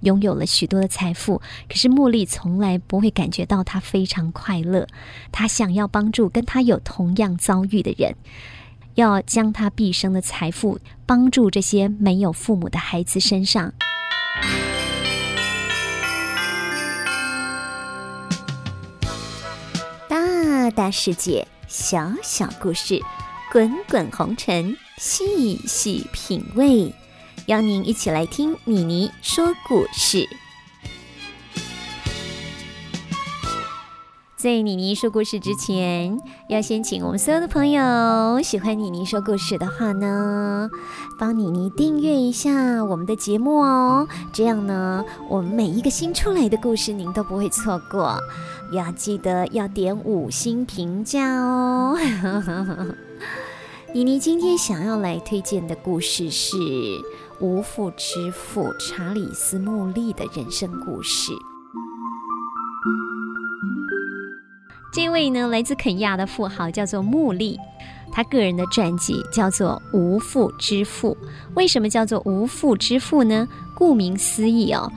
拥有了许多的财富，可是茉莉从来不会感觉到她非常快乐。她想要帮助跟她有同样遭遇的人，要将她毕生的财富帮助这些没有父母的孩子身上。大大世界，小小故事，滚滚红尘，细细品味。邀您一起来听妮妮说故事。在妮妮说故事之前，要先请我们所有的朋友，喜欢妮妮说故事的话呢，帮妮妮订阅一下我们的节目哦。这样呢，我们每一个新出来的故事，您都不会错过。要记得要点五星评价哦。妮妮今天想要来推荐的故事是无父之父查理斯·穆利的人生故事。这位呢，来自肯尼亚的富豪叫做穆利，他个人的传记叫做《无父之父》。为什么叫做无父之父呢？顾名思义哦，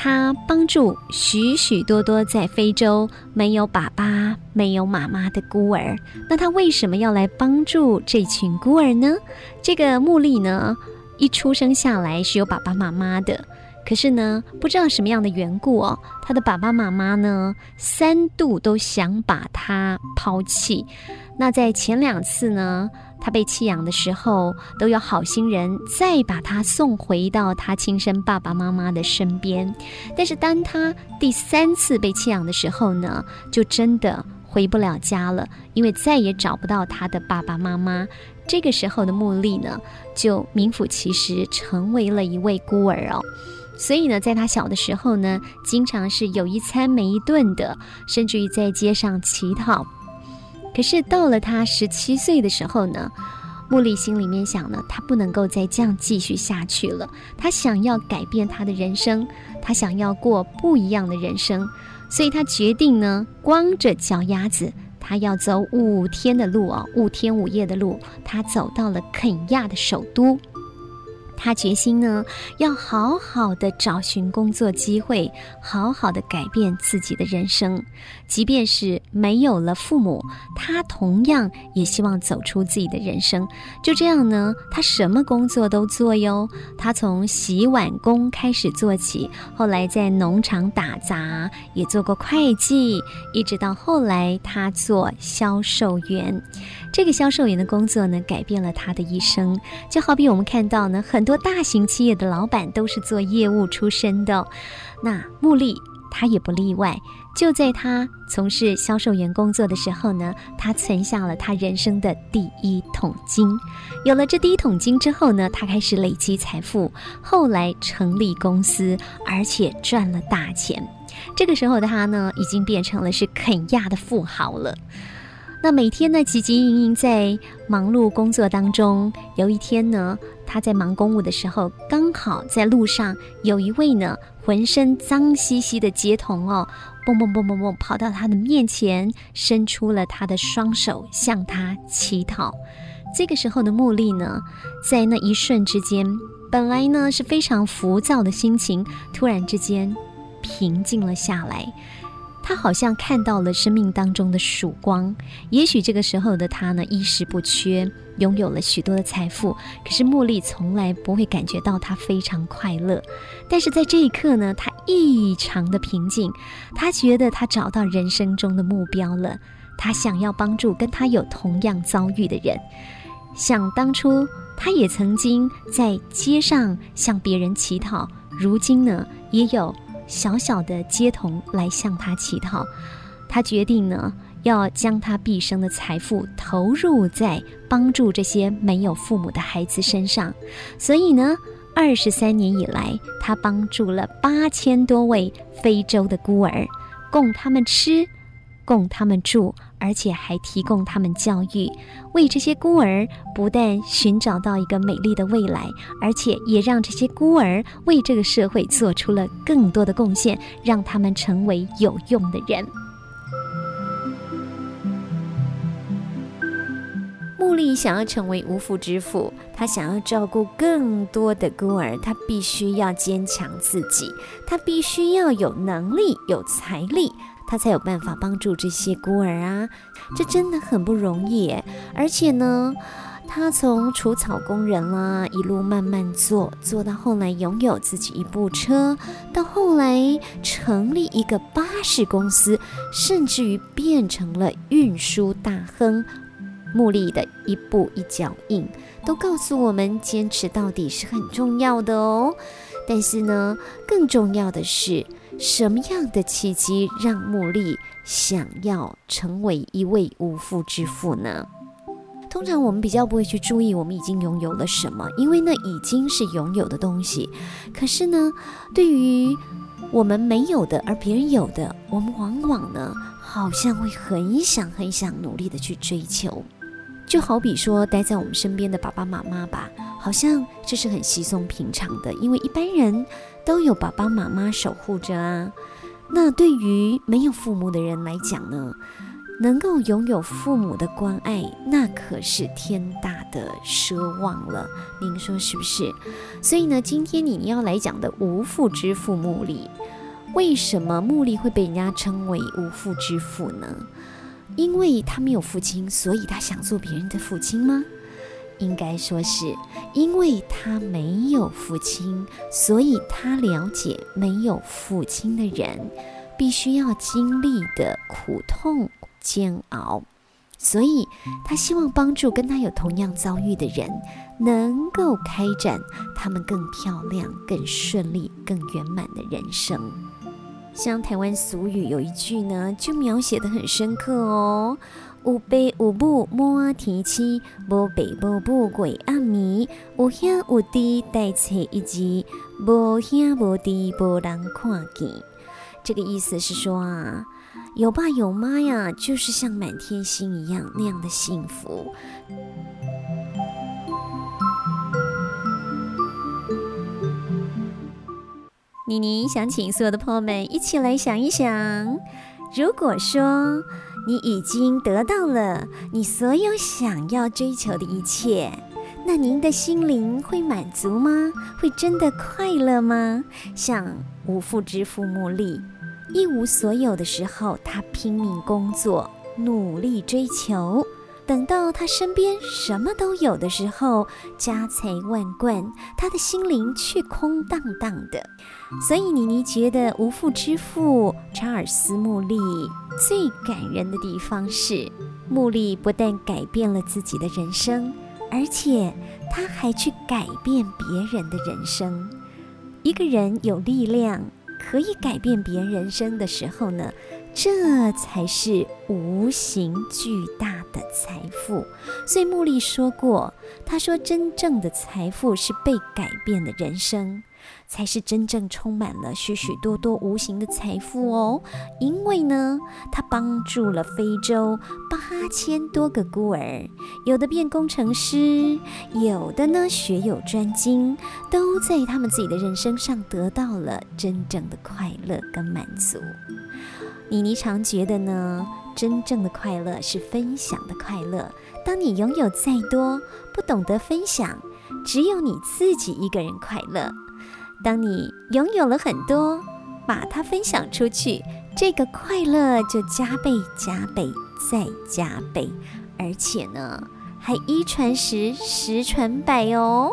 他帮助许许多多在非洲没有爸爸、没有妈妈的孤儿。那他为什么要来帮助这群孤儿呢？这个穆利呢，一出生下来是有爸爸妈妈的。可是呢，不知道什么样的缘故哦，他的爸爸妈妈呢三度都想把他抛弃。那在前两次呢，他被弃养的时候，都有好心人再把他送回到他亲生爸爸妈妈的身边。但是当他第三次被弃养的时候呢，就真的回不了家了，因为再也找不到他的爸爸妈妈。这个时候的茉莉呢，就名副其实成为了一位孤儿哦。所以呢，在他小的时候呢，经常是有一餐没一顿的，甚至于在街上乞讨。可是到了他十七岁的时候呢，茉莉心里面想呢，他不能够再这样继续下去了。他想要改变他的人生，他想要过不一样的人生，所以他决定呢，光着脚丫子，他要走五天的路哦，五天五夜的路，他走到了肯亚的首都。他决心呢，要好好的找寻工作机会，好好的改变自己的人生。即便是没有了父母，他同样也希望走出自己的人生。就这样呢，他什么工作都做哟。他从洗碗工开始做起，后来在农场打杂，也做过会计，一直到后来他做销售员。这个销售员的工作呢，改变了他的一生。就好比我们看到呢，很多大型企业的老板都是做业务出身的，那穆利他也不例外。就在他从事销售员工作的时候呢，他存下了他人生的第一桶金。有了这第一桶金之后呢，他开始累积财富，后来成立公司，而且赚了大钱。这个时候的他呢，已经变成了是肯亚的富豪了。那每天呢，汲汲营营在忙碌工作当中。有一天呢，他在忙公务的时候，刚好在路上有一位呢，浑身脏兮兮的街童哦，蹦蹦蹦蹦蹦跑到他的面前，伸出了他的双手向他乞讨。这个时候的茉莉呢，在那一瞬之间，本来呢是非常浮躁的心情，突然之间平静了下来。他好像看到了生命当中的曙光。也许这个时候的他呢，衣食不缺，拥有了许多的财富。可是茉莉从来不会感觉到他非常快乐。但是在这一刻呢，他异常的平静。他觉得他找到人生中的目标了。他想要帮助跟他有同样遭遇的人。想当初，他也曾经在街上向别人乞讨。如今呢，也有。小小的街童来向他乞讨，他决定呢，要将他毕生的财富投入在帮助这些没有父母的孩子身上。所以呢，二十三年以来，他帮助了八千多位非洲的孤儿，供他们吃，供他们住。而且还提供他们教育，为这些孤儿不但寻找到一个美丽的未来，而且也让这些孤儿为这个社会做出了更多的贡献，让他们成为有用的人。穆莉想要成为无父之父，他想要照顾更多的孤儿，他必须要坚强自己，他必须要有能力、有财力，他才有办法帮助这些孤儿啊！这真的很不容易，而且呢。他从除草工人啦，一路慢慢做，做到后来拥有自己一部车，到后来成立一个巴士公司，甚至于变成了运输大亨。穆利的一步一脚印，都告诉我们坚持到底是很重要的哦。但是呢，更重要的是，什么样的契机让茉莉想要成为一位无父之父呢？通常我们比较不会去注意我们已经拥有了什么，因为那已经是拥有的东西。可是呢，对于我们没有的而别人有的，我们往往呢，好像会很想很想努力的去追求。就好比说待在我们身边的爸爸妈妈吧，好像这是很稀松平常的，因为一般人都有爸爸妈妈守护着啊。那对于没有父母的人来讲呢？能够拥有父母的关爱，那可是天大的奢望了。您说是不是？所以呢，今天你要来讲的无父之父穆利，为什么穆利会被人家称为无父之父呢？因为他没有父亲，所以他想做别人的父亲吗？应该说是因为他没有父亲，所以他了解没有父亲的人必须要经历的苦痛。煎熬，所以他希望帮助跟他有同样遭遇的人，能够开展他们更漂亮、更顺利、更圆满的人生。像台湾俗语有一句呢，就描写的很深刻哦：“有爸有母满天星，无爸无母鬼暗暝，有兄有弟带彩一枝，无兄无弟无人看见。”这个意思是说啊。有爸有妈呀，就是像满天星一样那样的幸福。妮妮想请所有的朋友们一起来想一想：如果说你已经得到了你所有想要追求的一切，那您的心灵会满足吗？会真的快乐吗？像无父之父穆利。一无所有的时候，他拼命工作，努力追求；等到他身边什么都有的时候，家财万贯，他的心灵却空荡荡的。所以，妮妮觉得无父之父查尔斯·穆利最感人的地方是，穆利不但改变了自己的人生，而且他还去改变别人的人生。一个人有力量。可以改变别人人生的时候呢，这才是无形巨大的财富。所以穆利说过，他说真正的财富是被改变的人生。才是真正充满了许许多多无形的财富哦，因为呢，他帮助了非洲八千多个孤儿，有的变工程师，有的呢学有专精，都在他们自己的人生上得到了真正的快乐跟满足。妮妮常觉得呢，真正的快乐是分享的快乐。当你拥有再多，不懂得分享，只有你自己一个人快乐。当你拥有了很多，把它分享出去，这个快乐就加倍、加倍、再加倍，而且呢，还一传十，十传百哦。